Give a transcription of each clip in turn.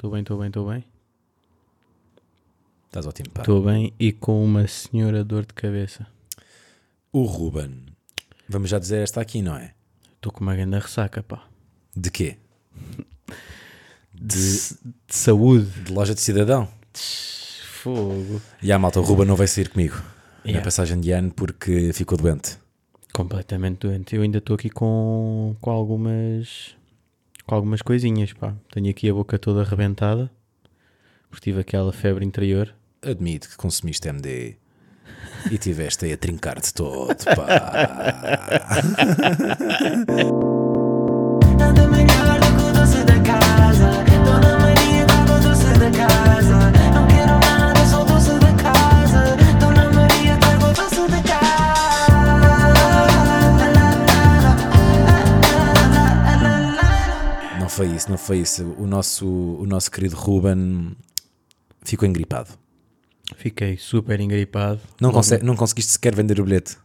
Estou bem, estou bem, estou bem. Estás ótimo, pá. Estou bem e com uma senhora dor de cabeça. O Ruben. Vamos já dizer esta aqui, não é? Estou com uma grande ressaca, pá. De quê? De, de saúde. De loja de cidadão. Fogo. E a malta, o Ruben não vai sair comigo na Yeah. passagem de ano porque ficou doente. Completamente doente. Eu ainda estou aqui com, com algumas com algumas coisinhas, pá. Tenho aqui a boca toda arrebentada. Porque tive aquela febre interior. Admito que consumiste MD e tiveste aí a trincar-te todo, pá. foi isso, não foi isso. O nosso, o nosso querido Ruben ficou engripado. Fiquei super engripado. Não, conse- não conseguiste sequer vender o bilhete.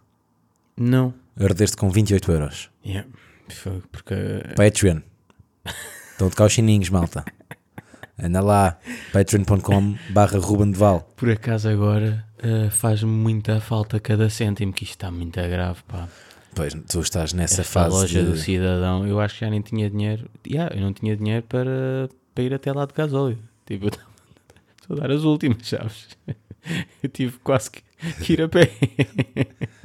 Não. Ardeste com 28 euros. Yeah. Foi porque Patreon. Estão de cá os chininhos, malta. Anda lá, patreon.com barra Ruben de Val. por acaso agora eh, faz-me muita falta cada cêntimo, que isto está muito grave, pá. Pois, tu estás nessa Esta fase loja de... do cidadão, eu acho que já nem tinha dinheiro. Yeah, eu não tinha dinheiro para, para ir até lá de gasóleo. Tipo, eu estava a dar as últimas, sabes? Eu tive quase que, que ir a pé.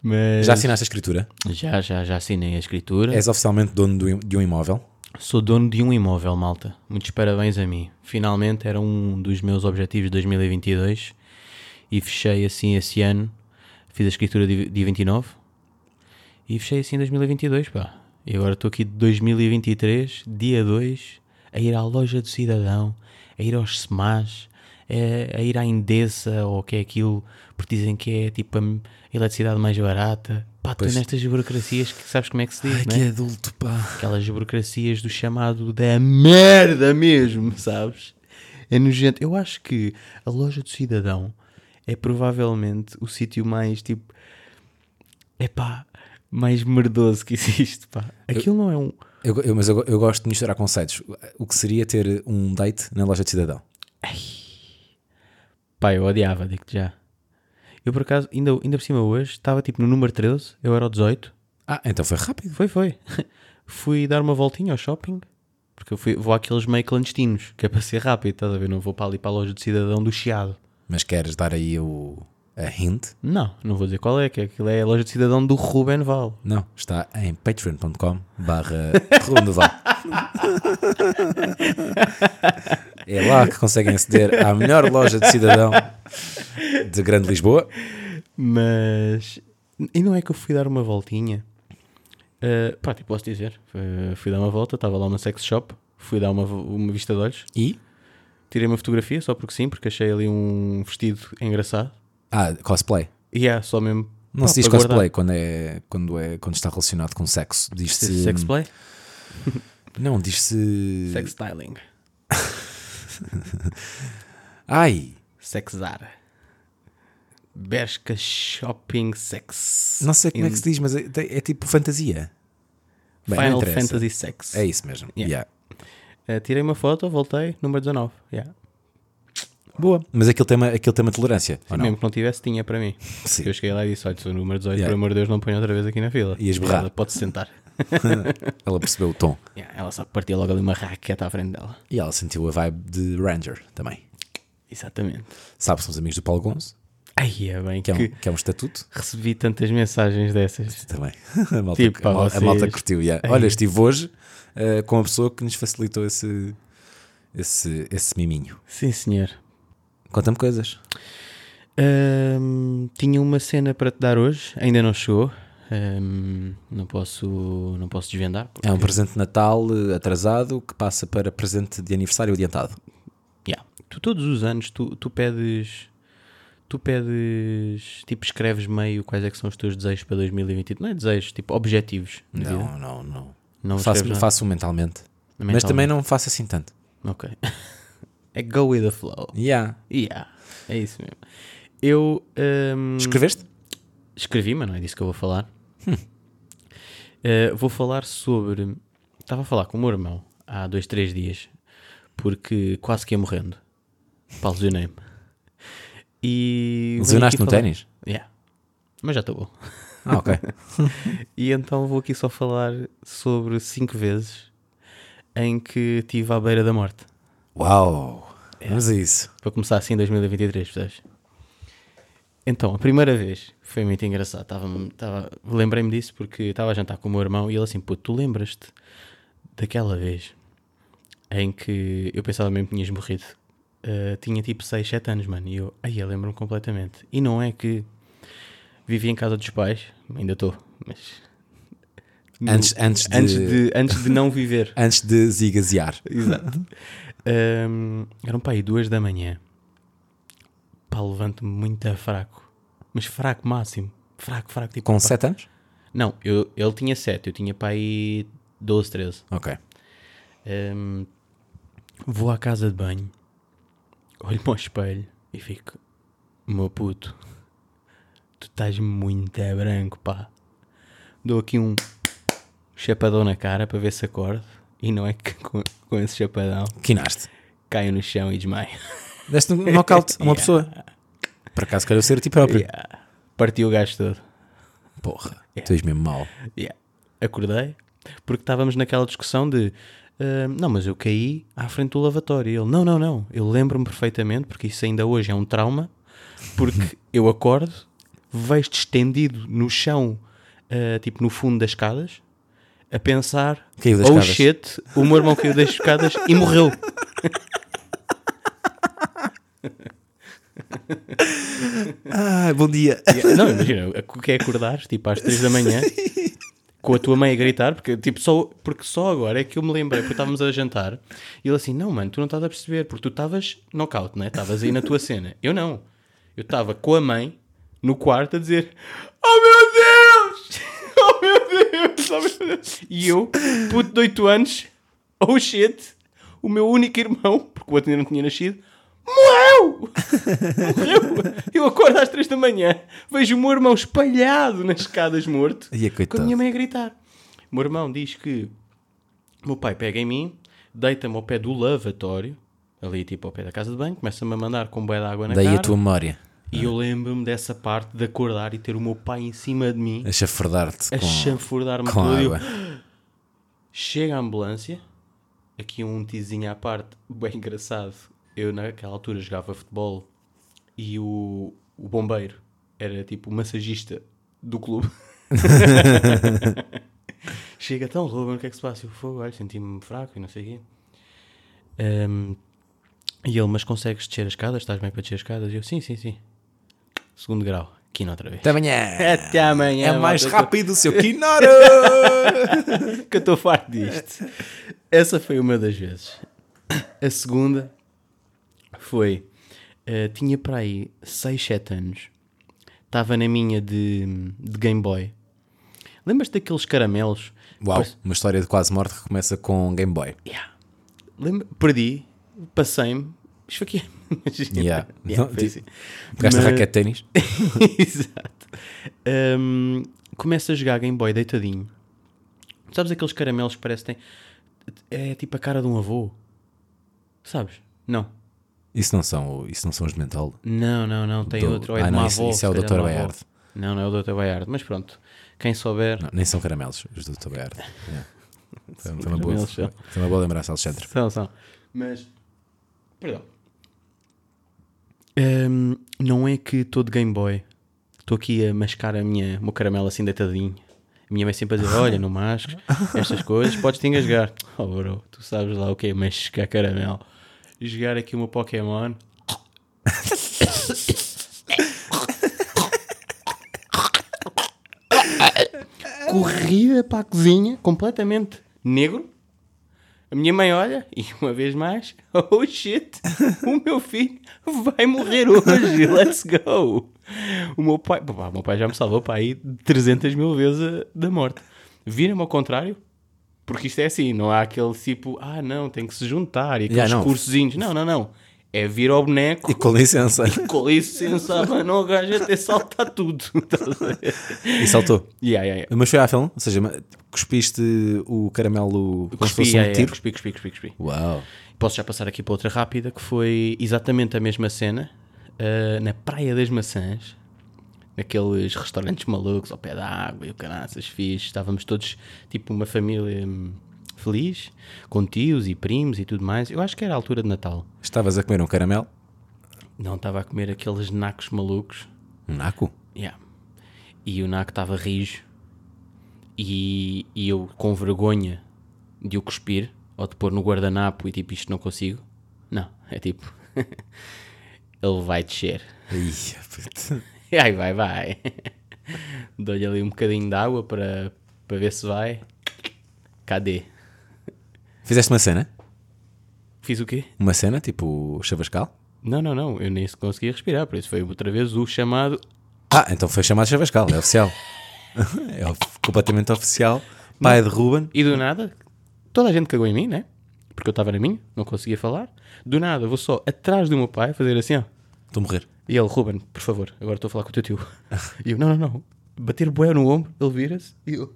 Mas Já assinaste a escritura? já, já, já assinei a escritura. És oficialmente dono de um imóvel? Sou dono de um imóvel, malta. Muitos parabéns a mim. Finalmente era um dos meus objetivos de 2022 e fechei assim esse ano. Fiz a escritura di- dia 29 e fechei assim em 2022, pá. E agora estou aqui de 2023, dia 2, a ir à loja do cidadão, a ir aos SMAs, a, a ir à Indesa ou o que é aquilo, porque dizem que é tipo a eletricidade mais barata. Pá, estou nestas burocracias que sabes como é que se diz, Ai, não é? que adulto, pá. aquelas burocracias do chamado da merda mesmo, sabes? É nojento. Eu acho que a loja do cidadão é provavelmente o sítio mais tipo. É pá, mais merdoso que existe, pá. Aquilo não é um. Eu, eu- mas eu, eu gosto de misturar conceitos. O que seria ter um date na loja de cidadão? Pá, eu odiava, digo-te já. Eu por acaso, ainda, ainda por cima hoje, estava tipo no número 13, eu era o 18. Ah, então foi rápido. Foi, foi. fui dar uma voltinha ao shopping. Porque eu fui, vou àqueles meio clandestinos, que é para ser rápido, estás a ver? Não vou para ali para a loja do cidadão do Chiado. Mas queres dar aí o, a hint? Não, não vou dizer qual é, que aquilo é a loja de cidadão do Ruben Val. Não, está em patreon.com barra Val. É lá que conseguem aceder à melhor loja de cidadão de Grande Lisboa. Mas. E não é que eu fui dar uma voltinha. Uh, pá, tipo, posso dizer. Fui, fui dar uma volta, estava lá uma sex shop, fui dar uma, uma vista de olhos, E? tirei uma fotografia só porque sim, porque achei ali um vestido engraçado. Ah, cosplay. É, só mesmo. Não pá, se diz cosplay guardar. quando, é, quando, é, quando está relacionado com sexo. Diz-se. Sex play? Não, diz-se. Sex styling. Ai! Sexar. Bershka Shopping Sex. Não sei como é In que se diz, mas é, é tipo fantasia. Bem, Final. Fantasy Sex. É isso mesmo. Yeah. Yeah. Uh, tirei uma foto, voltei, número 19. Yeah. Boa. Mas aquilo tem uma, aquilo tem uma tolerância. Ou não? Mesmo que não tivesse, tinha para mim. Sim. Eu cheguei lá e disse: Olha, sou o número 18, Yeah. por amor de Deus, não ponho outra vez aqui na fila. Ias berrar. Ela pode-se sentar. Ela percebeu o tom. Yeah, ela só partia logo ali uma raqueta à frente dela. E ela sentiu a vibe de Ranger também. Exatamente. Sabe, somos amigos do Paulo Gonzo, Ai, é bem que é um, que que é um estatuto. recebi tantas mensagens dessas. Também. A malta, Tipo, a, mal- a vocês- malta curtiu. yeah. Olha, estive hoje eh, com a pessoa que nos facilitou esse, esse, esse miminho. Sim, senhor. Conta-me coisas. Ahm, tinha uma cena para te dar hoje, ainda não chegou. Ahm, não, posso, não posso desvendar. porque- É um presente de Natal eh, atrasado que passa para presente de aniversário adiantado. Yeah. Tu todos os anos tu, tu pedes. Tu pedes. Tipo, escreves meio quais é que são os teus desejos para 2022. Não é desejos, tipo, objetivos. vida. Não, não, não. Não faço, faço mentalmente. Mas Mentalmente. também não faço assim tanto. Ok. é go with the flow. Yeah. Yeah. É isso mesmo. Eu. ahm, Escreveste? Escrevi, mas não é disso que eu vou falar. Uh, vou falar sobre. Estava a falar com o meu irmão há dois, três dias, porque quase que ia morrendo. Pá, lesionei-me. E. Lesionaste no falar- ténis? Yeah. Mas já estou bom. Ah, ok. E então vou aqui só falar sobre cinco vezes em que estive à beira da morte. Uau! Vamos a isso. Para começar assim em 2023, percebes? Então, a primeira vez foi muito engraçado. Estava, estava, lembrei-me disso porque estava a jantar com o meu irmão e ele assim, pô, tu lembras-te daquela vez em que eu pensava mesmo que tinhas morrido? Uh, tinha tipo 6, 7 anos, mano. E eu, aí eu lembro-me completamente. E não é que vivia em casa dos pais, ainda estou, mas. Antes- antes de- antes, de, antes de não viver. Antes de zigazear. Exato. Um, eram para aí duas da manhã. Pá, levanto-me muito a fraco. Mas fraco máximo. Fraco, fraco. Tipo, Com pá. 7 anos? Não, eu, ele tinha sete. Eu tinha para aí 12, 13. Ok. Um, vou à casa de banho. Olho-me ao espelho e fico... Meu puto. Tu estás muito branco, pá. Dou aqui um chapadão na cara para ver se acordo. E não é que com, com esse chapadão Quinaste. caio no chão e desmaio. Deste um knockout a uma pessoa. Por acaso quero ser a ti próprio. Yeah. Partiu o gajo todo. Porra, tu és mesmo mau. Yeah. Acordei porque estávamos naquela discussão de ah, não, mas eu caí à frente do lavatório. E ele, não, não, não. Eu lembro-me perfeitamente, porque isso ainda hoje é um trauma, porque eu acordo, vejo-te estendido no chão, ah, tipo no fundo das escadas, a pensar, oh escadas." shit, o meu irmão caiu das escadas e morreu. Ah, bom dia. Yeah, Não, imagina, o que é acordar, tipo, às 3 da manhã, com a tua mãe a gritar, porque, tipo, só, porque só agora é que eu me lembrei, porque estávamos a jantar, e ele assim, não, mano, tu não estás a perceber, porque tu estavas knockout, né? Estavas aí na tua cena. Eu não. Eu estava com a mãe no quarto a dizer, oh meu Deus! Oh meu Deus! E eu, puto de 8 anos, oh shit, o meu único irmão, porque o outro ainda não tinha nascido, morreu! Morreu! Eu acordo às 3 da manhã, vejo o meu irmão espalhado nas escadas morto, Ia, com a minha mãe a gritar. O meu irmão diz que o meu pai pega em mim, deita-me ao pé do lavatório, ali tipo ao pé da casa de banho, começa-me a mandar com um bué de água na Daí cara. a tua memória. E eu lembro-me dessa parte de acordar e ter o meu pai em cima de mim, A chafurdar-te a com, chanfurdar-me com todo. eu- água. Chega a ambulância, aqui um tizinho à parte, bem engraçado. Eu naquela altura jogava futebol e o, o bombeiro era tipo o massagista do clube. Chega tão Ruben, o que é que se passa? Eu fogo, olha, senti-me fraco e não sei o quê. Ahm, e ele, mas consegues descer as escadas? Estás bem para descer as escadas? E eu, sim, sim, sim. Segundo grau, aqui outra vez. Até amanhã. Até amanhã. É mais malta, rápido o seu Kinoro. que eu estou farto disto. Essa foi uma das vezes. A segunda foi. eh, tinha para aí 6, 7 anos. Estava na minha de, de Game Boy. Lembras-te daqueles caramelos? Uau, uma história de quase morte que começa com Game Boy. Yeah. Lembra- Perdi, passei-me, esfaqueei. Yeah. Yeah, Não, foi tipo, assim. Pegaste a Mas- raquete de ténis? Exato. Hum, começa a jogar Game Boy deitadinho. Sabes aqueles caramelos que parece que têm. É tipo a cara de um avô. Sabes? Não. Isso não são, isso não são os de mental. Não, não, não. Tem Do- outro. ou É Ah, de não, uma isso- avó. isso é o Dr. Bayard. Não, não é o Dr. Bayard. Mas pronto. Quem souber. Não, nem são caramelos, os do Tobayard. Yeah. Foi, foi uma boa, foi uma boa lembrança, Alexandre. São, são. Mas. Perdão. Hum, não é que estou de Game Boy. Estou aqui a mascar a minha, o meu caramelo assim deitadinho. A minha mãe sempre a dizer: Olha, não masques estas coisas, podes te engasgar. Oh, bro, tu sabes lá o que é mascar caramelo. Jogar aqui o meu Pokémon. Corrida para a cozinha, completamente negro. A minha mãe olha e uma vez mais, oh shit, o meu filho vai morrer hoje, let's go. O meu pai, pá, o meu pai já me salvou para aí 300 mil vezes da morte. Vira-me ao contrário, porque isto é assim, não há aquele tipo, ah não, tem que se juntar e aqueles Yeah, cursozinhos. Não, não, não. É vir ao boneco E com licença. com licença, mano, o gajo até salta tudo. E saltou. yeah, yeah, yeah. Mas foi à filme? Ou seja, cuspiste o caramelo como se Cuspi, fosse um yeah, tiro? cuspi, cuspi, cuspi, cuspi. Uau. posso já passar aqui para outra rápida, que foi exatamente a mesma cena ah, na Praia das Maçãs, naqueles restaurantes malucos ao pé da água e o caraças fixe. Estávamos todos tipo uma família hum, feliz, com tios e primos e tudo mais. Eu acho que era a altura de Natal. Estavas a comer um caramelo? Não estava a comer aqueles nacos malucos. Um naco? Yeah. E o naco estava rijo. E, e eu, com vergonha de o cuspir, ou de pôr no guardanapo e tipo, isto não consigo. Não, é tipo, ele vai descer. E aí vai, vai. Dou-lhe ali um bocadinho de água para, para ver se vai. Cadê? Fizeste uma cena? Fiz o quê? Uma cena, tipo chavascal? Não, não, não. Eu nem se conseguia respirar, por isso foi outra vez o chamado. Ah, então foi chamado chavascal, é oficial. é completamente oficial. Pai de Ruben. E do nada, toda a gente cagou em mim, né? Porque eu estava na minha, não conseguia falar. Do nada, vou só atrás do meu pai fazer assim, ó. Estou a morrer. E ele, Ruben, por favor, agora estou a falar com o teu tio. E eu, não, não, não. Bater bué no ombro, ele vira-se e eu.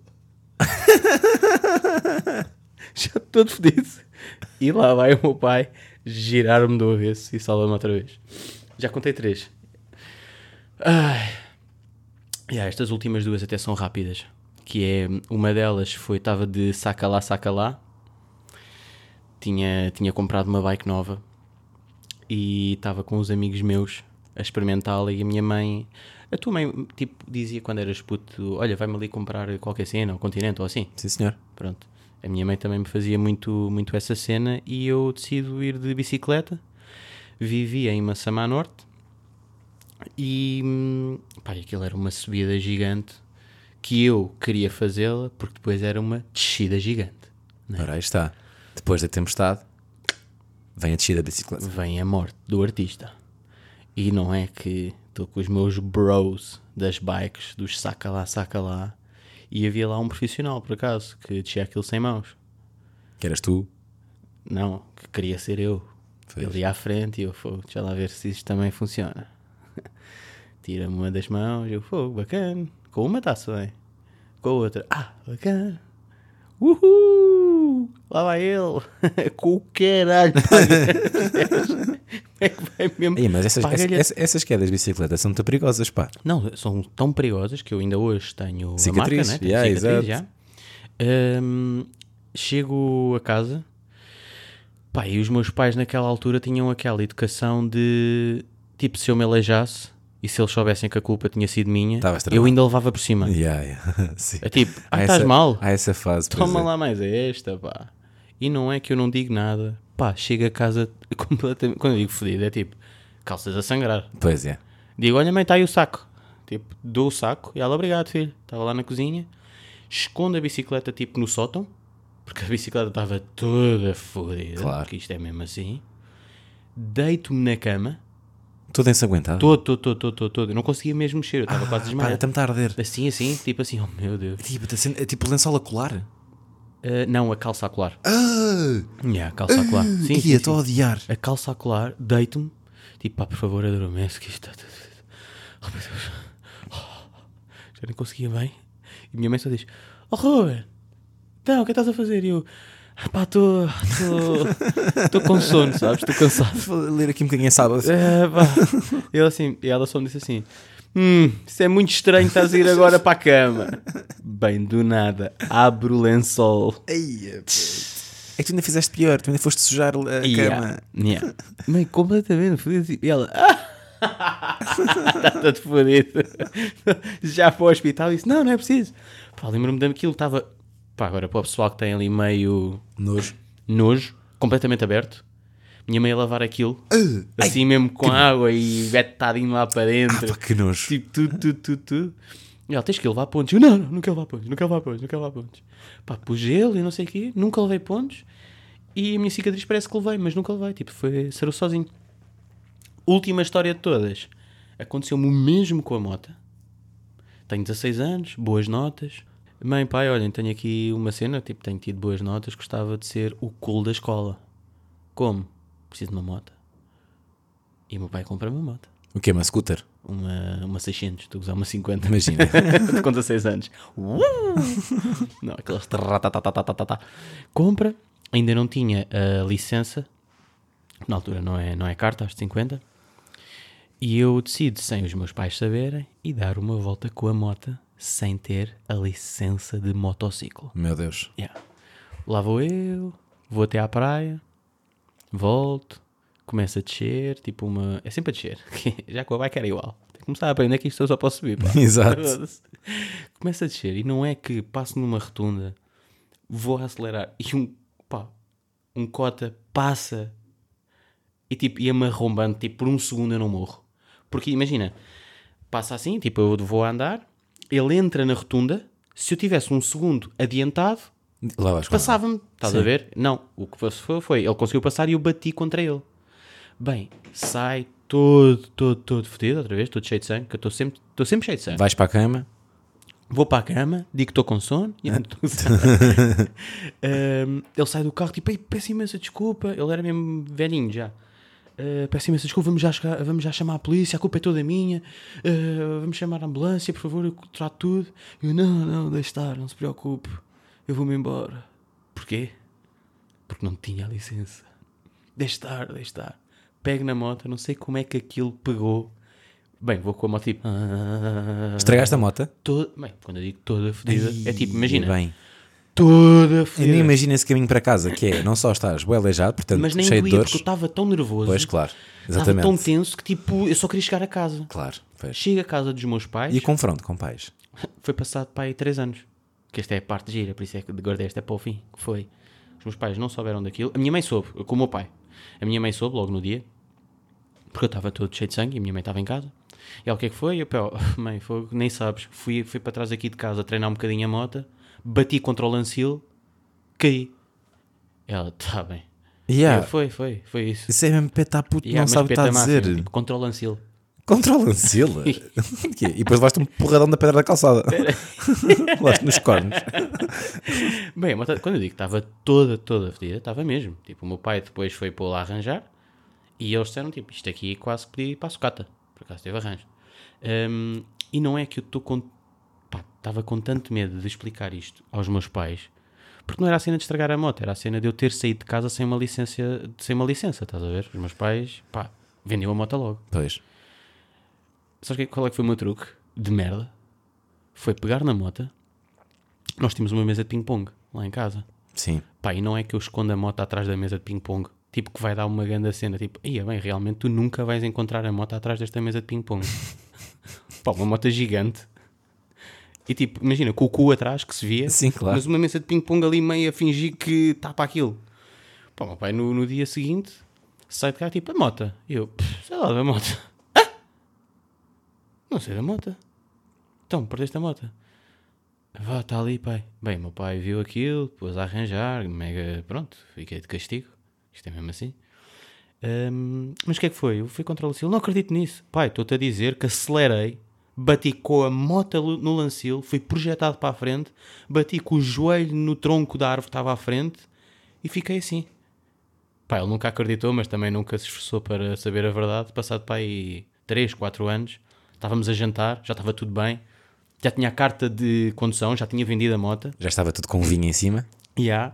Já todo fedido. E lá vai o meu pai girar-me do avesso e salva-me outra vez. Já contei três. Ai. Yeah, estas últimas duas até são rápidas. Que é, uma delas foi, estava de saca lá, saca lá. Tinha, tinha comprado uma bike nova e estava com uns amigos meus a experimentá-la e a minha mãe, a tua mãe, tipo, dizia quando eras puto, olha, vai-me ali comprar qualquer cena, ou continente, ou assim. Sim, senhor. Pronto. A minha mãe também me fazia muito, muito essa cena e eu decido ir de bicicleta. Vivia em Massamá Norte e hum, pá, aquilo era uma subida gigante que eu queria fazê-la porque depois era uma descida gigante. né? Ora, aí está. Depois da tempestade, vem a descida da bicicleta. Vem a morte do artista. E não é que estou com os meus bros das bikes, dos saca lá, saca lá. E havia lá um profissional, por acaso, que descia aquilo sem mãos. Que eras tu. Não, que queria ser eu. Pois. Ele ia à frente e eu fogo, deixa lá ver se isto também funciona. Tira-me uma das mãos, eu fogo, bacana. Com uma está-se bem. Com a outra, ah, bacana. Uhul! Lá vai ele. Com o caralho. É que vai mesmo? Ei, mas essas, essas, essas quedas de bicicleta são muito perigosas, pá. Não, são tão perigosas que eu ainda hoje tenho Cicatriz, a marca, né? Yeah, cicatriz. Hum, chego a casa, pá, e os meus pais naquela altura tinham aquela educação de, tipo, se eu me aleijasse e se eles soubessem que a culpa tinha sido minha, eu ainda levava por cima. Yeah, yeah. Sim. É tipo, ah, estás essa- mal? Há essa fase. Toma é. lá mais esta, pá. E não é que eu não digo nada. Pá, chego a casa completamente. Quando eu digo fodido, é tipo, calças a sangrar. Pois é. Digo, olha mãe, está aí o saco. Tipo, dou o saco e ela, obrigado filho. Estava lá na cozinha. Escondo a bicicleta tipo no sótão. Porque a bicicleta estava toda fodida. Claro. Porque isto é mesmo assim. Deito-me na cama. Todo ensanguentado. Todo, todo, todo, todo, todo, todo. Eu não conseguia mesmo mexer. Eu estava quase Para, desmaiado. está-me a arder. Assim, assim. Tipo assim, oh meu Deus. Tipo, sendo- é tipo lençol a colar. Ah, não, a calça a colar. Ah! Yeah, a calça a colar. Sim, sim, estou a odiar. a calça a colar, deito-me, tipo, pá, por favor, adormece que isto está. Oh meu Deus, Oh, já nem conseguia bem. E minha mãe só diz: Oh Ruben, então, o que estás a fazer? E eu, "Ah, pá, estou estou com sono, sabes? Estou cansado. Vou ler aqui um bocadinho a sábado. É, pá. Ela, assim, e ela só me disse assim: Hum, isso é muito estranho, estás a ir agora para a cama. Bem, do nada, abro o lençol. Eia, puto. É que tu ainda fizeste pior, tu ainda foste sujar a cama. Yeah. Mãe, completamente fodido. E ela, está todo fodido. Já para o hospital e disse: Não, não é preciso. Pá, lembro-me daquilo, estava. Pá, agora para o pessoal que tem ali meio Nojo. nojo, completamente aberto. Minha mãe a lavar aquilo, assim mesmo com água e vetadinho lá para dentro. Pá, que nojo. Tipo, tudo, tudo, tudo, tudo. E ela, tens que levar pontos. Eu, não, não, não quero levar pontos, não quero levar pontos, não quero levar pontos. Pá, pus gelo e não sei o quê, nunca levei pontos. E a minha cicatriz parece que levei, mas nunca levei. Tipo, foi sarou sozinho. Última história de todas. Aconteceu-me o mesmo com a moto. Tenho 16 anos, boas notas. Mãe, pai, olhem, tenho aqui uma cena, tipo, tenho tido boas notas, gostava de ser o cool da escola. Como? Preciso de uma moto. E o meu pai compra uma moto. O que é uma scooter? Uma, uma 600, estou a usar uma 50. Imagina. com 16 anos. Uh! Não, aquelas. Compra, ainda não tinha a licença Na altura não é, não é carta, aos de 50. E eu decido, sem os meus pais saberem, e dar uma volta com a moto sem ter a licença de motociclo. Meu Deus. Yeah. Lá vou eu, vou até à praia, volto, começo a descer, tipo uma. É sempre a descer, já com a bike era igual. Tenho que começar a aprender que isto eu só posso subir. Pá. Exato. Começa a descer e não é que passo numa rotunda, vou acelerar e um, pá, um cota passa e tipo ia-me arrombando, tipo por um segundo eu não morro. Porque imagina, passa assim, tipo eu vou a andar, ele entra na rotunda, se eu tivesse um segundo adiantado, Passava-me, estás a ver? Não, o que foi, foi, ele conseguiu passar e eu bati contra ele. Bem, sai todo, todo, todo fodido, outra vez, todo cheio de sangue, que eu estou sempre, estou sempre cheio de sangue. Vais para a cama. Vou para a cama, digo que estou com sono. e não estou com sono. Ahm, ele sai do carro, tipo, Ei, peço imensa desculpa. Ele era mesmo velhinho já. Ah, peço imensa desculpa, vamos já, chegar- vamos já chamar a polícia, a culpa é toda minha. Ah, vamos chamar a ambulância, por favor, eu trato tudo. Eu, não, não, deixe estar, não se preocupe. Eu vou-me embora. Porquê? Porque não tinha a licença. Deixe estar, deixe estar. Pego na moto, não sei como é que aquilo pegou. Bem, vou com a moto tipo. Estragaste a moto? Toda, bem, quando eu digo toda fodida, é tipo, imagina, Bem. toda Eu nem fodida. imagino esse caminho para casa, que é, não só estás bem aleijado, portanto, Mas nem cheio de doía, dores. porque eu estava tão nervoso. Pois, claro. Estava Exatamente. tão tenso que tipo, eu só queria chegar a casa. Claro, pois. Chego a casa dos meus pais, E confronto com pais? foi passado para aí 3 anos. Que esta é a parte gira, por isso é que guardei esta para o fim. Que foi, os meus pais não souberam daquilo. A minha mãe soube, com o meu pai. A minha mãe soube logo no dia, porque eu estava todo cheio de sangue e a minha mãe estava em casa. E ela, o que é que foi? Eu, pô, mãe, foi, nem sabes. Fui, fui para trás aqui de casa treinar um bocadinho a moto, bati contra o lancil, caí. Ela, está bem. Yeah. Eu, foi, foi, foi isso. Isso é mesmo peta puto, Yeah, não sabe o que está a máfia, dizer. Tipo, contra o lancil. Controla Sila. e depois levaste um porradão da pedra da calçada. levaste nos cornos. Bem, moto- quando eu digo que estava toda, toda fedida, estava mesmo. Tipo, o meu pai depois foi para lá arranjar e eles disseram, tipo, isto aqui quase que pedi para a sucata. Por acaso teve arranjo. Hum, e não é que eu estou com... pá, estava com tanto medo de explicar isto aos meus pais, porque não era a cena de estragar a moto, era a cena de eu ter saído de casa sem uma licença, sem uma licença, estás a ver? Os meus pais, pá, vendiam a moto logo. Pois. Sabes que- qual é que foi o meu truque de merda? Foi pegar na moto. Nós tínhamos uma mesa de ping-pong lá em casa. Sim. Pá, e não é que eu esconda a moto atrás da mesa de ping-pong. Tipo, que vai dar uma grande cena. Tipo, ia bem, realmente tu nunca vais encontrar a moto atrás desta mesa de ping-pong. Pá, uma moto gigante. E tipo, imagina, com o cu atrás que se via. Sim, claro. Mas uma mesa de ping-pong ali meio a fingir que está para aquilo. Pá, meu pai no, no dia seguinte sai de cá tipo, a moto. E eu, "Pff, sei lá da moto. "Ah? Não sei da moto. Então, perdeste a moto. Vá, está ali, pai. Bem, meu pai viu aquilo, pôs a arranjar, mega, pronto, fiquei de castigo. Isto é mesmo assim. Hum, mas o que é que foi? Eu fui contra o lancil, não acredito nisso. Pai, estou-te a dizer que acelerei, bati com a moto no lancil, fui projetado para a frente, bati com o joelho no tronco da árvore que estava à frente e fiquei assim. Pá, ele nunca acreditou, mas também nunca se esforçou para saber a verdade. Passado aí 3, 4 anos, estávamos a jantar, já estava tudo bem, já tinha a carta de condução, já tinha vendido a moto. Já estava tudo com vinho em cima. E há.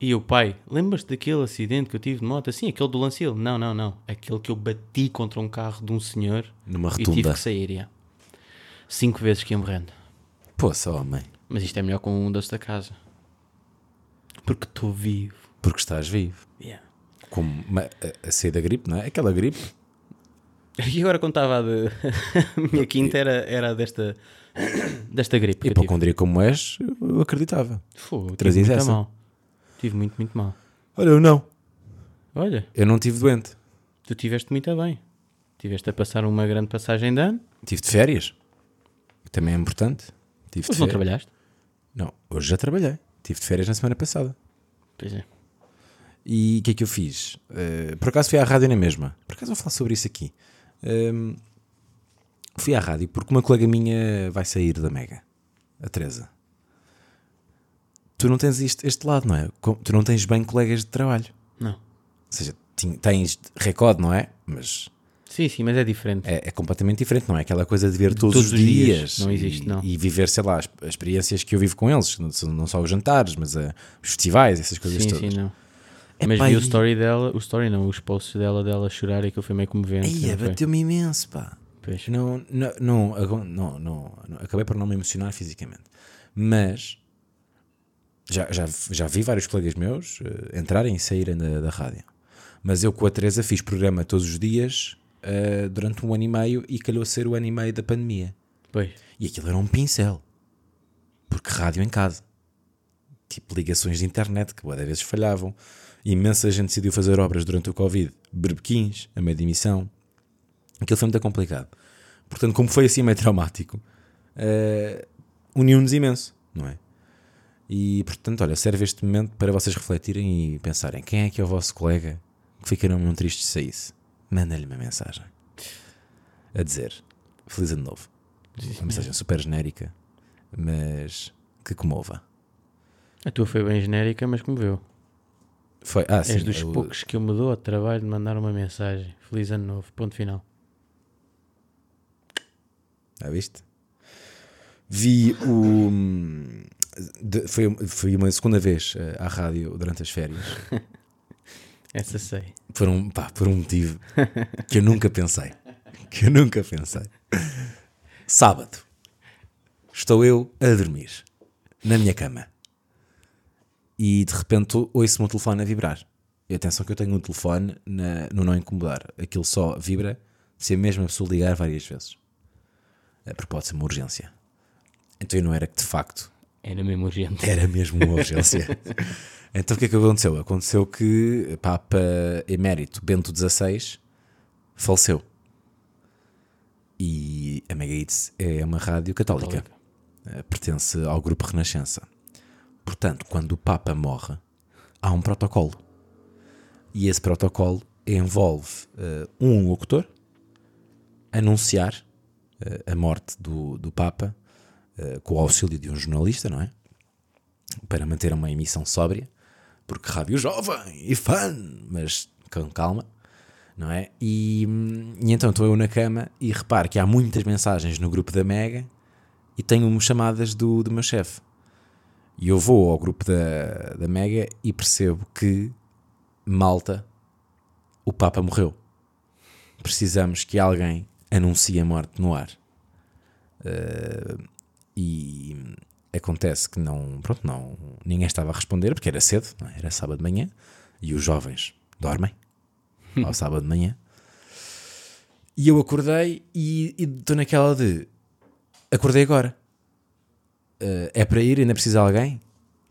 E o pai, lembras-te daquele acidente que eu tive de moto? Assim, aquele do Lancil? Não, não, não. Aquele que eu bati contra um carro de um senhor Numa e tive que sair. já. Cinco vezes que ia morrendo. Pô, só, mãe. Mas isto é melhor com um doce da casa. Porque estou vivo. Porque estás vivo. Yeah. Como uma- a, a sair da gripe, não é? Aquela gripe. E agora quando estava a de... a minha quinta era, era desta, desta gripe. Hipocondria como és, eu acreditava. Fogo, tive Trazias muito essa? mal. Tive muito, muito mal. Olha, eu não. Olha, Eu não tive doente. tu tiveste muito bem. Tiveste a passar uma grande passagem de ano, Tive de férias. Também é importante. Tive de não trabalhaste. Não, hoje já trabalhei. Tive de férias na semana passada. Pois é. E o que é que eu fiz? Eh, por acaso fui à rádio na mesma. Por acaso vou falar sobre isso aqui. Ehm, fui à rádio porque uma colega minha vai sair da Mega, a Teresa. Tu não tens isto- este lado, não é? Tu não tens bem colegas de trabalho. Não. Ou seja, tens recorde, não é? Mas Sim, sim, mas é diferente. é, é completamente diferente, não é? Aquela coisa de ver todos, todos os dias. dias. Não existe, e, não. E viver, sei lá, as, as experiências que eu vivo com eles. Não, não só os jantares, mas eh, os festivais, essas coisas sim, todas. sim, não. Mas Epá, vi o story dela, o story não, os posts dela, dela chorar e aquilo foi meio comovente. Aí, foi? bateu-me imenso, pá. Pois. Não, não, não, não, não, acabei por não me emocionar fisicamente. Mas já, já, já vi vários colegas meus eh, entrarem e saírem da, da rádio. Mas eu com a Teresa fiz programa todos os dias eh, durante um ano e meio e calhou ser o ano e meio da pandemia. Pois. E aquilo era um pincel. Porque rádio em casa. Tipo ligações de internet que boa de vezes falhavam. Imensa gente decidiu fazer obras durante o Covid. Berbequins, a meio de emissão. Aquilo foi muito complicado. Portanto, como foi assim meio traumático, eh, uniu-nos imenso, não é? E portanto, olha, serve este momento para vocês refletirem e pensarem quem é que é o vosso colega que ficaram muito tristes se saísse. Manda-lhe uma mensagem a dizer Feliz Ano Novo. Uma mensagem super genérica, mas que comova. A tua foi bem genérica, mas comoveu. Foi, ah, sim, És dos eu- poucos que eu me dou ao trabalho de mandar uma mensagem. Feliz ano novo, ponto final. Já viste? Vi o. de- foi, foi uma segunda vez eh, à rádio durante as férias. Essa sei. Por um, pá, por um motivo que eu nunca pensei. Que eu nunca pensei. Sábado. Estou eu a dormir na minha cama. E de repente ouço o telefone a vibrar. E atenção que eu tenho um telefone na- no não incomodar. Aquilo só vibra se a mesma pessoa ligar várias vezes. É porque pode ser uma urgência. Então eu não era que de facto Era mesmo urgente. era mesmo uma urgência. então o que é que aconteceu? Aconteceu que Papa Emérito Bento XVI faleceu. E a Mega Hits é uma rádio católica. Católica. Eh, Pertence ao grupo Renascença. Portanto, quando o Papa morre, há um protocolo. E esse protocolo envolve eh, um locutor anunciar eh, a morte do, do Papa eh, com o auxílio de um jornalista, não é? Para manter uma emissão sóbria, porque rádio jovem e fã, mas com calma, não é? E, hum, e então estou eu na cama e reparo que há muitas mensagens no grupo da Mega e tenho chamadas do, do meu chefe. E eu vou ao grupo da, da Mega e percebo que, malta, o Papa morreu. Precisamos que alguém anuncie a morte no ar. Eh, e acontece que não, pronto, não, ninguém estava a responder porque era cedo, é? era sábado de manhã e os jovens dormem ao sábado de manhã. E eu acordei e estou naquela de acordei agora. Eh, é para ir, ainda precisa de alguém?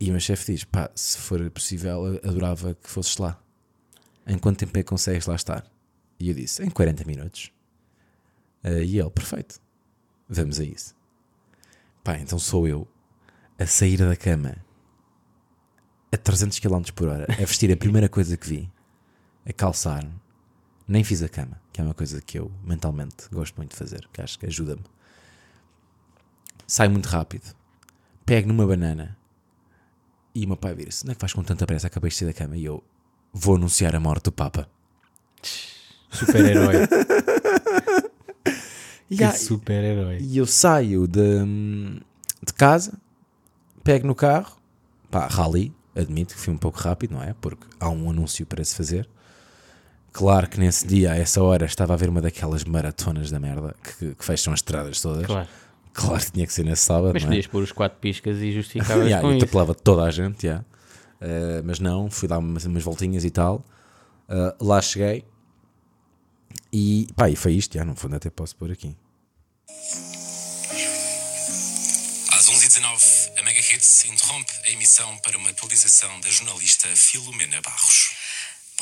E o meu chefe diz: pá, se for possível, adorava que fosses lá. Em quanto tempo é que consegues lá estar? E eu disse: em 40 minutos. Eh, e ele: perfeito, vamos a isso. Pá, então sou eu a sair da cama a 300 km por hora, a vestir a primeira coisa que vi, a calçar-me. Nem fiz a cama, que é uma coisa que eu mentalmente gosto muito de fazer, que acho que ajuda-me. Saio muito rápido, pego numa banana e o meu pai vira-se: Onde é que vais com tanta pressa? Acabei de sair da cama e eu vou anunciar a morte do Papa. Super-herói. Que super-herói. E eu saio de, de casa, pego no carro, pá, rally, admito que fui um pouco rápido, não é? Porque há um anúncio para se fazer. Claro que nesse dia, a essa hora, estava a ver uma daquelas maratonas da merda que, que fecham as estradas todas. Claro. Claro que tinha que ser nesse sábado, Mas não é? podias pôr os quatro piscas e justificavas Yeah, com eu tapelava toda a gente, yeah. Uh, mas não, fui dar umas, umas voltinhas e tal. Uh, lá cheguei e pá, e foi isto, já não foi até posso pôr aqui. Às 11h19, a Mega Hits interrompe a emissão para uma atualização da jornalista Filomena Barros.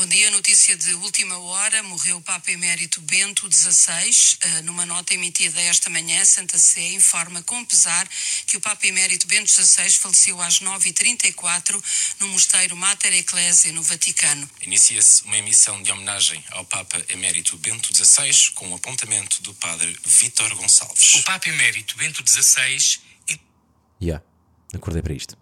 Bom dia, notícia de última hora. Morreu o Papa Emérito Bento XVI. Eh, Numa nota emitida esta manhã, Santa Sé informa com pesar que o Papa Emérito Bento XVI faleceu às 9h34 no mosteiro Mater Ecclesiae, no Vaticano. Inicia-se uma emissão de homenagem ao Papa Emérito Bento XVI com o apontamento do padre Vítor Gonçalves. O Papa Emérito Bento XVI Já, acordei para isto.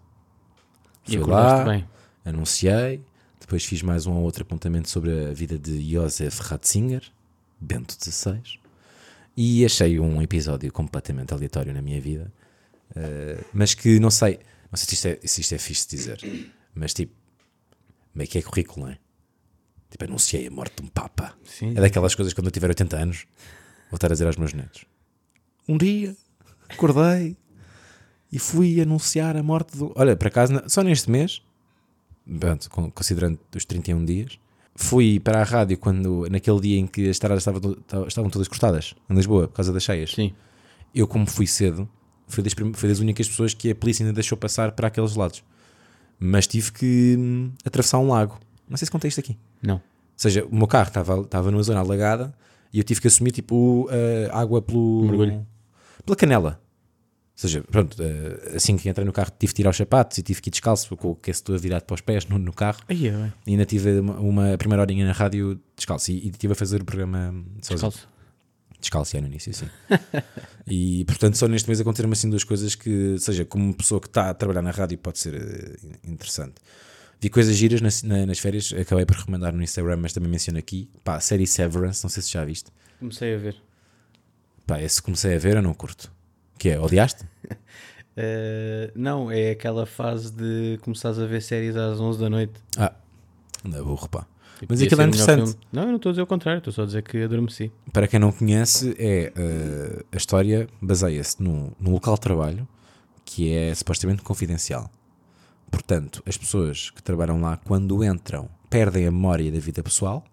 E Fui acordaste lá, bem. anunciei, depois fiz mais um ou outro apontamento sobre a vida de Josef Ratzinger, Bento XVI, e achei um episódio completamente aleatório na minha vida, eh, mas que não sei, não sei se isto é, se isto é fixe de dizer, mas tipo, Meio que é currículo, não é? Tipo, anunciei a morte de um Papa. Sim. É daquelas coisas que quando eu tiver 80 anos, vou estar a dizer aos meus netos. Um dia, acordei e fui anunciar a morte do... Olha, por acaso, só neste mês, pronto, con- considerando os 31 dias, fui para a rádio quando, naquele dia em que as estradas estavam, estavam todas cortadas, em Lisboa, por causa das cheias. Sim. Eu, como fui cedo, fui das, fui das únicas pessoas que a polícia ainda deixou passar para aqueles lados. Mas tive que hum, atravessar um lago. Não sei se contei isto aqui. Não. Ou seja, o meu carro estava, estava numa zona alagada e eu tive que assumir tipo a água pelo. Mergulho. Pela canela. Ou seja, pronto, eh, assim que entrei no carro tive que tirar os sapatos e tive que ir descalço com o aquece todo virado para os pés no, no carro. Aí é, bem. E ainda tive uma, uma primeira horinha na rádio descalço e, e estive a fazer o programa sozinho. Descalço. Descalço já no início, sim. e portanto, só neste mês aconteceram assim duas coisas que, seja, como pessoa que está a trabalhar na rádio, pode ser eh, interessante. Vi coisas giras nas, na- nas férias, acabei por recomendar no Instagram, mas também menciono aqui. Pá, a série Severance, não sei se já viste. Comecei a ver. Pá, esse comecei a ver, eu não curto. Que é, odiaste? Eh, não, é aquela fase de começares a ver séries às 11 da noite. Ah, anda burro, pá. Tipo, Mas aquilo é interessante. Não, eu não estou a dizer o contrário, estou só a dizer que adormeci. Para quem não conhece, é eh, a história baseia-se num, num local de trabalho que é supostamente confidencial. Portanto, as pessoas que trabalham lá, quando entram, perdem a memória da vida pessoal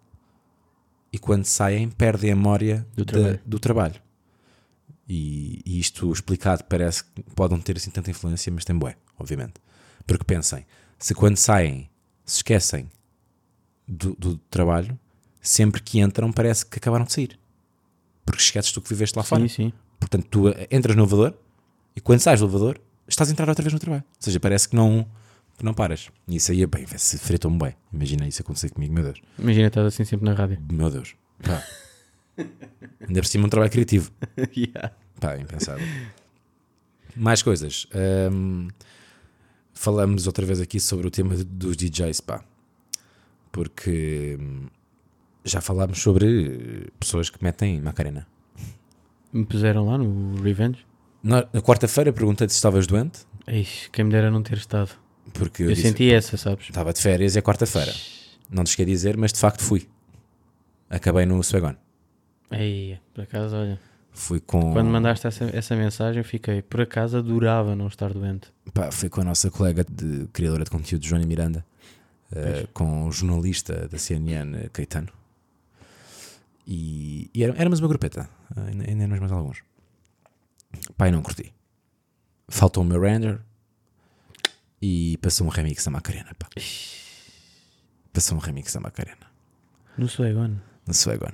e quando saem, perdem a memória Do trabalho. do trabalho. E, e isto explicado parece que pode não ter assim tanta influência, mas tem bué, obviamente. Porque pensem, se quando saem se esquecem do, do trabalho, sempre que entram parece que acabaram de sair. Porque esqueces tu que viveste lá fora. Sim, sim. Portanto, tu eh, entras no elevador e quando sais do elevador estás a entrar outra vez no trabalho. Ou seja, parece que não, que não paras. E isso aí, bem, se fritou-me bem. Imagina isso acontecer comigo, meu Deus. Imagina, estás assim sempre na rádio. Meu Deus. Pá. Ainda por cima um trabalho criativo. Yeah. Pá, impensável. Mais coisas. Ahm, falamos outra vez aqui sobre o tema dos DJs, pá. Porque hum, já falámos sobre pessoas que metem Macarena. Me puseram lá no Revenge. Na, na quarta-feira perguntei-te se estavas doente, Ixi, quem me dera não ter estado. porque eu, Eu, disse, senti essa, sabes? estava de férias e é quarta-feira. Não te esqueci de dizer, mas de facto fui. Acabei no Swagon. Aí, por acaso, olha. Fui com, Quando mandaste essa, essa mensagem, fiquei, por acaso, adorava não estar doente. pá, fui com a nossa colega de criadora de conteúdo, Joana Miranda, eh, com o jornalista da CNN, Caetano. E, e éramos uma grupeta, ainda, ainda éramos mais alguns. Pai, não curti. Faltou o meu render e passou um remix da Macarena. Pá. Passou um remix da Macarena. No Swagon. no Swagon.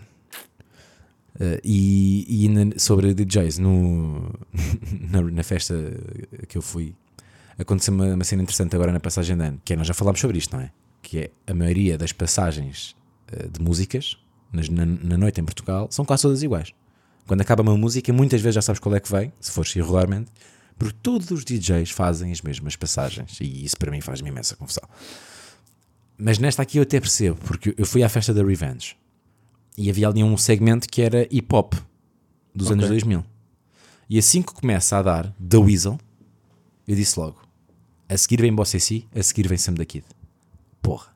Uh, e e sobre DJs, no, na, na festa que eu fui, aconteceu uma, uma cena interessante agora na passagem de ano, que é, nós já falámos sobre isto, não é? Que é a maioria das passagens uh, de músicas nas- na, na noite em Portugal são quase todas iguais. Quando acaba uma música, muitas vezes já sabes qual é que vem, se fores irregularmente, porque todos os DJs fazem as mesmas passagens e isso para mim faz-me imensa confusão. Mas nesta aqui eu até percebo, porque eu fui à festa da Revenge e havia ali um segmento que era hip hop dos Ok. anos 2000. E assim que começa a dar The Weasel, eu disse logo: a seguir vem Bossy C, a seguir vem Sam da Kid. Porra,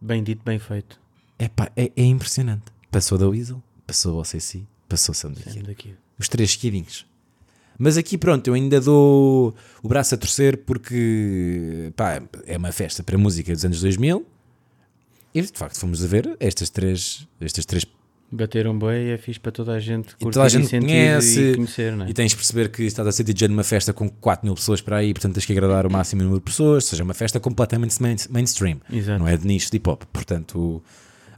Bem dito, bem feito. Epá, é, é impressionante. Passou The Weasel, passou Bossy C, passou Sam da Kid. Daqui. Os três seguidinhos. Mas aqui, pronto, eu ainda dou o braço a torcer porque pá, é uma festa para música dos anos 2000 e de facto fomos a ver estas três, estas três Bateram bem é fixe para toda a gente E curtir toda a gente conhece e conhecer, não é? e tens de perceber que estás a ser DJ numa festa com 4 mil pessoas para aí, portanto tens que agradar o máximo número de pessoas, ou seja, uma festa completamente main- mainstream, Exato. não é de nicho de hip hop, portanto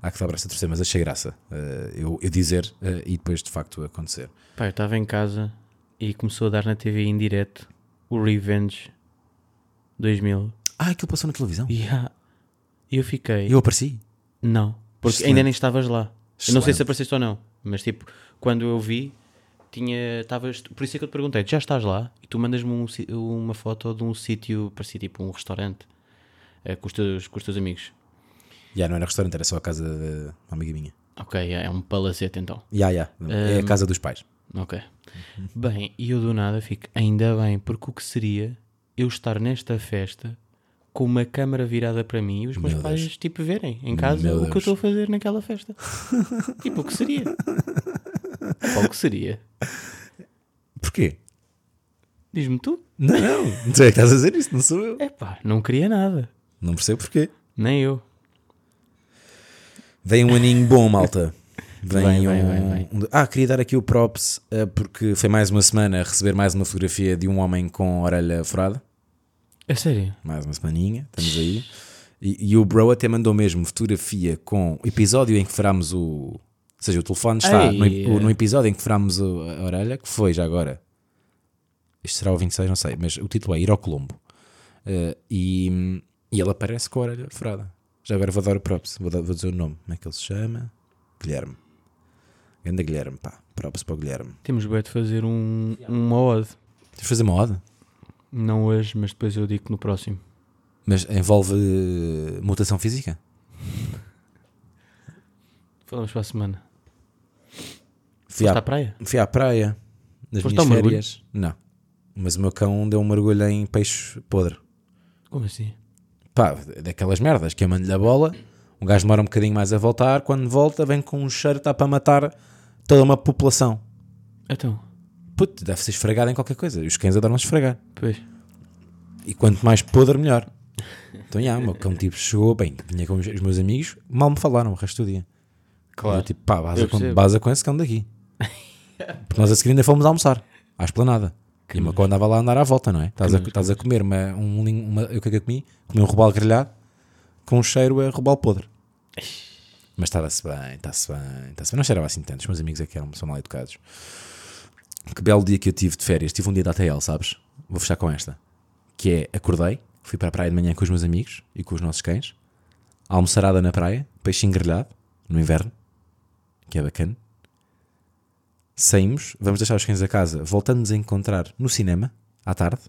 há que braço a torcer, mas achei graça eh, eu, eu dizer eh, e depois de facto acontecer. Pá, eu estava em casa e começou a dar na TV em direto o Revenge 2000. Ah, aquilo passou na televisão? E eu fiquei. Eu apareci. Não, porque Excelente. ainda nem estavas lá. Eu não sei se apareceste ou não, mas tipo, quando eu vi, tinha. Estavas. Por isso é que eu te perguntei, já estás lá? E tu mandas-me um uma foto de um sítio, parecia tipo um restaurante, eh, com, os teus, com os teus amigos. Já não era restaurante, era só a casa de uma amiga minha. Ok, é um palacete então. Já, já. É a casa dos pais. Ok. Bem, e eu do nada fico, ainda bem, porque o que seria eu estar nesta festa com uma câmara virada para mim e os meus Meu pais, Deus. tipo, verem em casa Meu o que eu Deus. estou a fazer naquela festa. tipo, o que seria? O que seria? Porquê? Diz-me tu. Não, não. Tu é que estás a dizer isso, não sou eu. Epá, não queria nada. Não percebo porquê. Nem eu. Vem um aninho bom, malta. Vem, Vem, um... vem, vem, vem. um- Ah, queria dar aqui o props eh, porque foi mais uma semana a receber mais uma fotografia de um homem com a orelha furada. É sério? Mais uma semaninha, estamos aí. E, e o bro até mandou mesmo fotografia com o episódio em que furámos o. Ou seja, o telefone está no, Ei, no é. episódio em que furámos o- a orelha, que foi já agora. Isto será o 26, não sei, mas o título é Ir ao Colombo. Eh, e, e ele aparece com a orelha furada. Já agora vou dar o props, vou, dar- vou dizer o nome. Como é que ele se chama? Guilherme. Ganda Guilherme, pá. Props para o Guilherme. Temos bem de fazer um, uma ode. Tens de fazer uma ode? Não hoje, mas depois eu digo no próximo. Mas envolve eh, mutação física? Falamos para a semana. Fui Foste à, à praia? fui à praia nas Foste minhas ao mergulho? férias. Não. Mas o meu cão deu um mergulho em peixe podre. Como assim? Pá, daquelas merdas que eu mando-lhe a bola. Um gajo demora um bocadinho mais a voltar. Quando volta, vem com um cheiro, está para matar toda uma população. Então, Puto, deve ser esfregado em qualquer coisa. Os cães adoram esfregar. pois. E quanto mais podre, melhor. Então, já, o meu cão tipo chegou, bem, vinha com os meus amigos, mal me falaram o resto do dia. Claro. Eu, tipo, pá, baza com, baza com esse cão daqui. Porque nós a seguir ainda fomos almoçar, à esplanada. e o meu cão andava lá a andar à volta, não é? Estás a, estás a comer uma, um, uma. Eu que é que eu comi? Comi um robalo grelhado com um cheiro a robalo podre. Mas estava-se bem, está-se bem, está-se bem. Não cheirava assim tanto, os meus amigos é que eram, são mal educados. Que belo dia que eu tive de férias. Tive um dia da ATL, sabes? Vou fechar com esta. Que é, acordei, fui para a praia de manhã com os meus amigos e com os nossos cães. Almoçarada na praia, peixinho grelhado, no inverno, que é bacana. Saímos, vamos deixar os cães a casa, voltamos a encontrar no cinema, à tarde.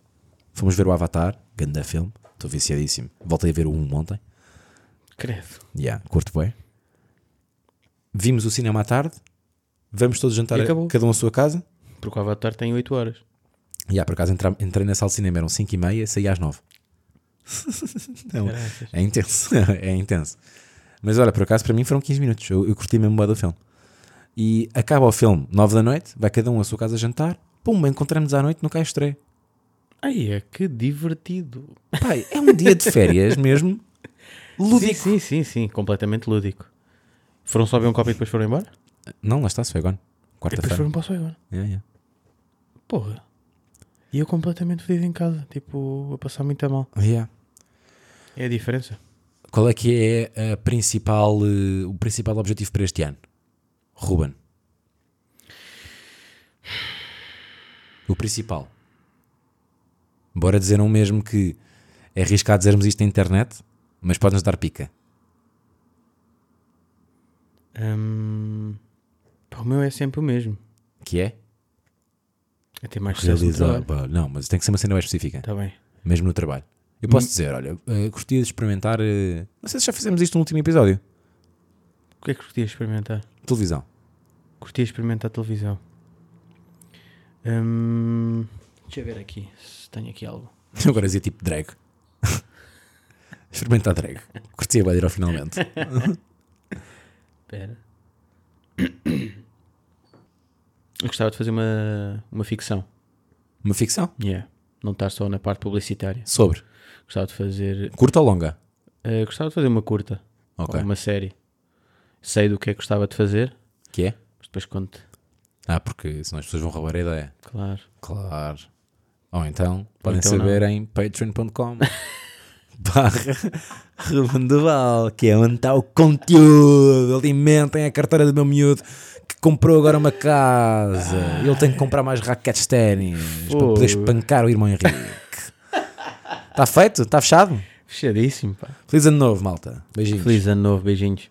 Fomos ver o Avatar, grande filme, estou viciadíssimo. Voltei a ver o 1 ontem. Credo. Yeah, curto bem. Vimos o cinema à tarde, vamos todos jantar, a- cada um à sua casa. Porque o Avatar tem 8 horas. E yeah, por acaso entra- entrei na sala de cinema, eram 5 e meia, saí às 9. Não, Caraças. é intenso, é intenso. Mas olha, por acaso para mim foram 15 minutos, eu, eu curti mesmo bem do filme. E acaba o filme, 9 da noite, vai cada um à sua casa jantar, pum, encontramos à noite no Caio Estreia. Ai, é que divertido. Pai, é um dia de férias mesmo, lúdico. Sim, sim, sim, sim. Completamente lúdico. Foram só ver um copo e depois foram embora? Não, lá está-se, foi agora. E depois Quarta-feira. foram para o agora. Yeah, yeah. Porra. E eu completamente fedido em casa. Tipo, a passar muito a mal. Yeah. É a diferença. Qual é que é a principal, eh, o principal objetivo para este ano? Ruben. O principal. Bora dizer um mesmo que é arriscado dizermos isto na internet, mas pode-nos dar pica. Pá, o meu é sempre o mesmo. Que é? É ter mais Realizar. pá, Não, mas tem que ser uma cena mais específica. Está bem. Mesmo no trabalho. Eu posso dizer, olha, eh, gostaria de experimentar. eh, não sei se já fizemos isto no último episódio. O que é que curtias experimentar? Televisão. Curtia experimentar televisão. Hum, deixa eu ver aqui se tenho aqui algo. Agora dizia tipo drag. experimentar drag. Curtia vai ir ao finalmente. Espera. Eu gostava de fazer uma, uma ficção. Uma ficção? Yeah. Não estar só na parte publicitária. Sobre. Gostava de fazer. Curta ou longa? eh, gostava de fazer uma curta. Ok. Ou uma série. Sei do que é que gostava de fazer, Que é? mas depois conto. Ah, porque senão as pessoas vão roubar a ideia. Claro. Claro. Ou então, podem então saber em patreon.com barra Ruben Duval, que é onde está o conteúdo. Alimentem a carteira do meu miúdo que comprou agora uma casa. Ele tem que comprar mais raquetes de ténis para poder espancar o irmão Henrique. Está feito? Está fechado? Fechadíssimo, pá. Feliz ano novo, malta. Beijinhos. Feliz ano novo, beijinhos.